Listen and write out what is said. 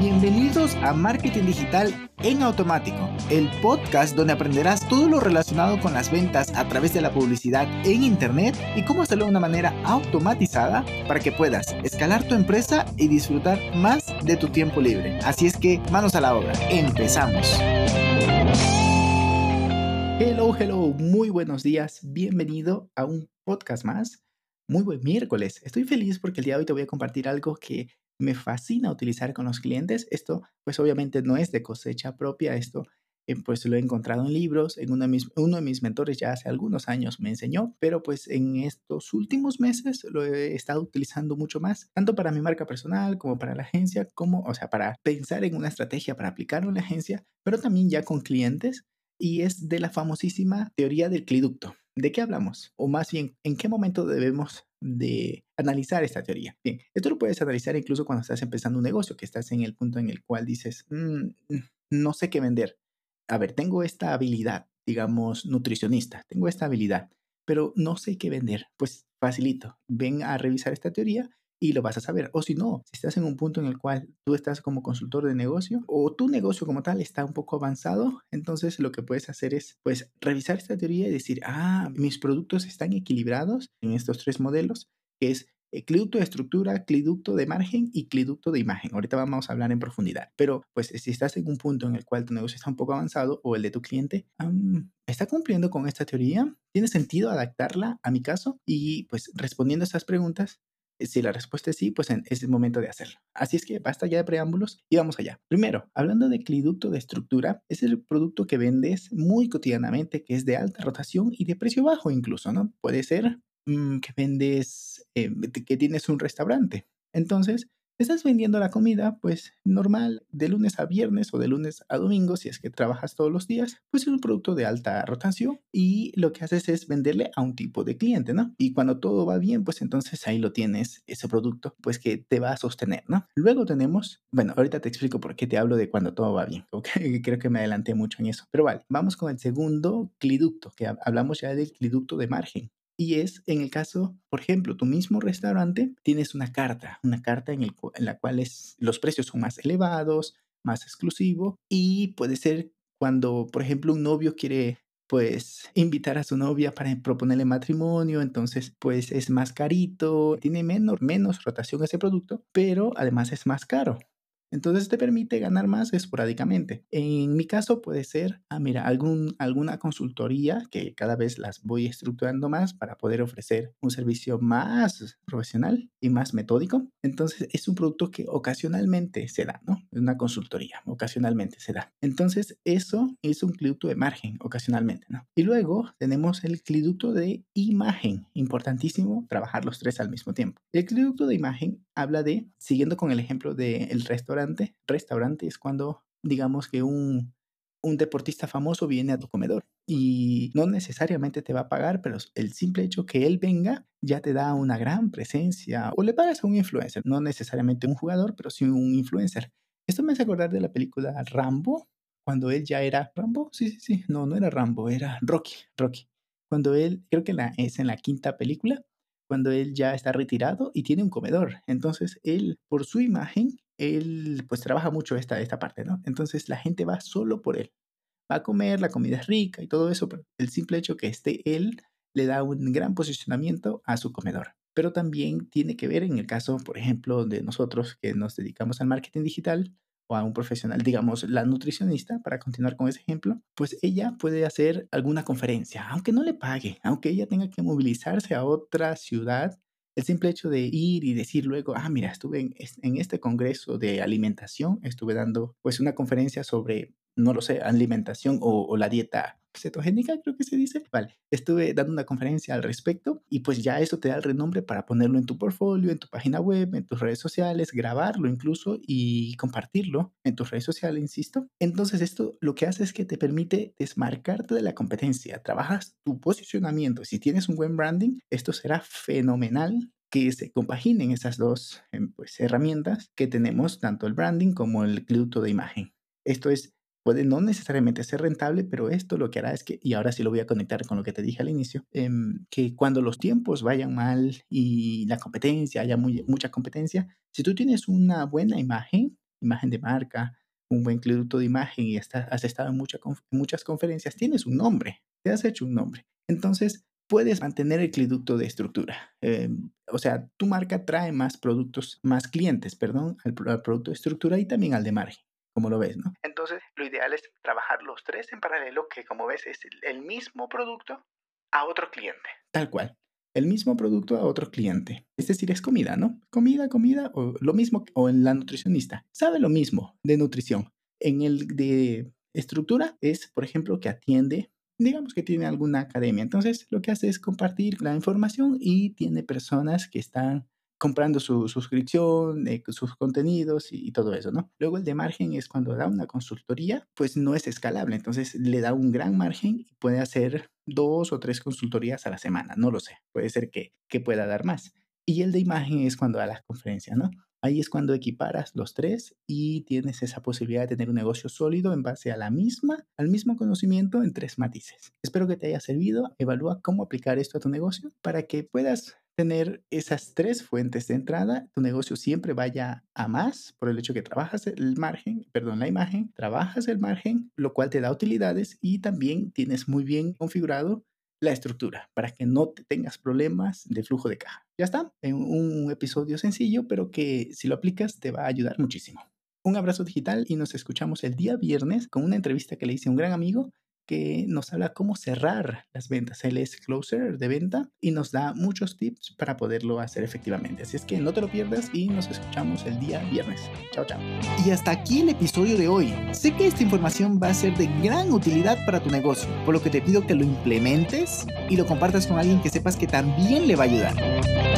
Bienvenidos a Marketing Digital en Automático, el podcast donde aprenderás todo lo relacionado con las ventas a través de la publicidad en Internet y cómo hacerlo de una manera automatizada para que puedas escalar tu empresa y disfrutar más de tu tiempo libre. Así es que manos a la obra, empezamos. Hello, hello, muy buenos días, bienvenido a un podcast más. Muy buen miércoles. Estoy feliz porque el día de hoy te voy a compartir algo que me fascina utilizar con los clientes. Esto, pues obviamente no es de cosecha propia, esto eh, pues lo he encontrado en libros, en uno de, mis, uno de mis mentores ya hace algunos años me enseñó, pero pues en estos últimos meses lo he estado utilizando mucho más, tanto para mi marca personal como para la agencia, como, o sea, para pensar en una estrategia para aplicarlo en la agencia, pero también ya con clientes y es de la famosísima teoría del cliducto. ¿De qué hablamos? O más bien, ¿en qué momento debemos de analizar esta teoría? Bien, esto lo puedes analizar incluso cuando estás empezando un negocio, que estás en el punto en el cual dices, mm, no sé qué vender. A ver, tengo esta habilidad, digamos, nutricionista, tengo esta habilidad, pero no sé qué vender. Pues facilito, ven a revisar esta teoría y lo vas a saber. O si no, si estás en un punto en el cual tú estás como consultor de negocio o tu negocio como tal está un poco avanzado, entonces lo que puedes hacer es pues revisar esta teoría y decir, ah, mis productos están equilibrados en estos tres modelos, que es cliducto de estructura, cliducto de margen y cliducto de imagen. Ahorita vamos a hablar en profundidad. Pero pues si estás en un punto en el cual tu negocio está un poco avanzado o el de tu cliente, ¿está cumpliendo con esta teoría? ¿Tiene sentido adaptarla a mi caso? Y pues respondiendo a estas preguntas, si la respuesta es sí, pues es el momento de hacerlo. Así es que basta ya de preámbulos y vamos allá. Primero, hablando de cliducto de estructura, es el producto que vendes muy cotidianamente, que es de alta rotación y de precio bajo incluso, ¿no? Puede ser mm, que vendes, eh, que tienes un restaurante. Entonces, estás vendiendo la comida, pues normal, de lunes a viernes o de lunes a domingo, si es que trabajas todos los días, pues es un producto de alta rotación y lo que haces es venderle a un tipo de cliente, ¿no? Y cuando todo va bien, pues entonces ahí lo tienes, ese producto, pues que te va a sostener, ¿no? Luego tenemos, bueno, ahorita te explico por qué te hablo de cuando todo va bien, ¿ok? Creo que me adelanté mucho en eso, pero vale, vamos con el segundo cliducto, que hablamos ya del cliducto de margen. Y es en el caso, por ejemplo, tu mismo restaurante tienes una carta, una carta en, la cual los precios son más elevados, más exclusivo y puede ser cuando, por ejemplo, un novio quiere pues invitar a su novia para proponerle matrimonio, entonces pues es más carito, tiene menos, menos rotación ese producto, pero además es más caro. Entonces te permite ganar más esporádicamente. En mi caso puede ser, ah, mira, algún, alguna consultoría que cada vez las voy estructurando más para poder ofrecer un servicio más profesional y más metódico. Entonces es un producto que ocasionalmente se da, ¿no? Una consultoría, ocasionalmente se da. Entonces eso es un cliducto de margen, ocasionalmente, ¿no? Y luego tenemos el cliducto de imagen, importantísimo trabajar los tres al mismo tiempo. El cliducto de imagen habla de, siguiendo con el ejemplo del restaurante, restaurante es cuando digamos que un, un deportista famoso viene a tu comedor y no necesariamente te va a pagar, pero el simple hecho que él venga ya te da una gran presencia o le pagas a un influencer, no necesariamente un jugador, pero sí un influencer. Esto me hace acordar de la película Rambo, cuando él ya era Rambo, sí, sí, sí, no, no era Rambo, era Rocky, Rocky. Cuando él, creo que la, es en la quinta película, cuando él ya está retirado y tiene un comedor. Entonces, él, por su imagen, él pues trabaja mucho esta, esta parte, ¿no? Entonces, la gente va solo por él. Va a comer, la comida es rica y todo eso, pero el simple hecho que esté él le da un gran posicionamiento a su comedor. Pero también tiene que ver en el caso, por ejemplo, de nosotros que nos dedicamos al marketing digital, o a un profesional, digamos, la nutricionista, para continuar con ese ejemplo, pues ella puede hacer alguna conferencia, aunque no le pague, aunque ella tenga que movilizarse a otra ciudad, el simple hecho de ir y decir luego, ah, mira, estuve en, en este congreso de alimentación, estuve dando pues una conferencia sobre, no lo sé, alimentación o, la dieta cetogénica, creo que se dice. Estuve dando una conferencia al respecto y pues ya eso te da el renombre para ponerlo en tu portfolio, en tu página web, en tus redes sociales, grabarlo incluso y compartirlo en tus redes sociales, insisto. Entonces esto lo que hace es que te permite desmarcarte de la competencia, trabajas tu posicionamiento. Si tienes un buen branding, esto será fenomenal que se compaginen esas dos em, pues, herramientas que tenemos, tanto el branding como el producto de imagen. Esto es puede no necesariamente ser rentable, pero esto lo que hará es que, y ahora sí lo voy a conectar con lo que te dije al inicio, em, que cuando los tiempos vayan mal y la competencia, haya mucha competencia, si tú tienes una buena imagen, imagen de marca, un buen producto de imagen y has estado en muchas conferencias, tienes un nombre, te has hecho un nombre. Entonces, puedes mantener el cliducto de estructura. Em, o sea, tu marca trae más productos, más clientes, perdón, al, producto de estructura y también al de margen, como lo ves, ¿no? Entonces, lo ideal es trabajar los tres en paralelo, que como ves es el mismo producto a otro cliente. Tal cual. El mismo producto a otro cliente. Es decir, es comida, ¿no? Comida, comida, o lo mismo, o en la nutricionista. Sabe lo mismo de nutrición. En el de estructura es, por ejemplo, que atiende digamos que tiene alguna academia. Entonces, lo que hace es compartir la información y tiene personas que están comprando su suscripción, eh, sus contenidos y, todo eso, ¿no? Luego el de margen es cuando da una consultoría, pues no es escalable, entonces le da un gran margen y puede hacer dos o tres consultorías a la semana, no lo sé, puede ser que, que pueda dar más. Y el de imagen es cuando da las conferencias, ¿no? Ahí es cuando equiparas los tres y tienes esa posibilidad de tener un negocio sólido en base a la misma, al mismo conocimiento en tres matices. Espero que te haya servido. Evalúa cómo aplicar esto a tu negocio para que puedas tener esas tres fuentes de entrada, tu negocio siempre vaya a más por el hecho que trabajas el margen, perdón, la imagen, trabajas el margen, lo cual te da utilidades y también tienes muy bien configurado la estructura para que no tengas problemas de flujo de caja. Ya está, en un episodio sencillo, pero que si lo aplicas te va a ayudar muchísimo. Un abrazo digital y nos escuchamos el día viernes con una entrevista que le hice a un gran amigo que nos habla cómo cerrar las ventas. Él es closer de venta y nos da muchos tips para poderlo hacer efectivamente. Así es que no te lo pierdas y nos escuchamos el día viernes. Chao, chao. Y hasta aquí el episodio de hoy. Sé que esta información va a ser de gran utilidad para tu negocio, por lo que te pido que lo implementes y lo compartas con alguien que sepas que también le va a ayudar.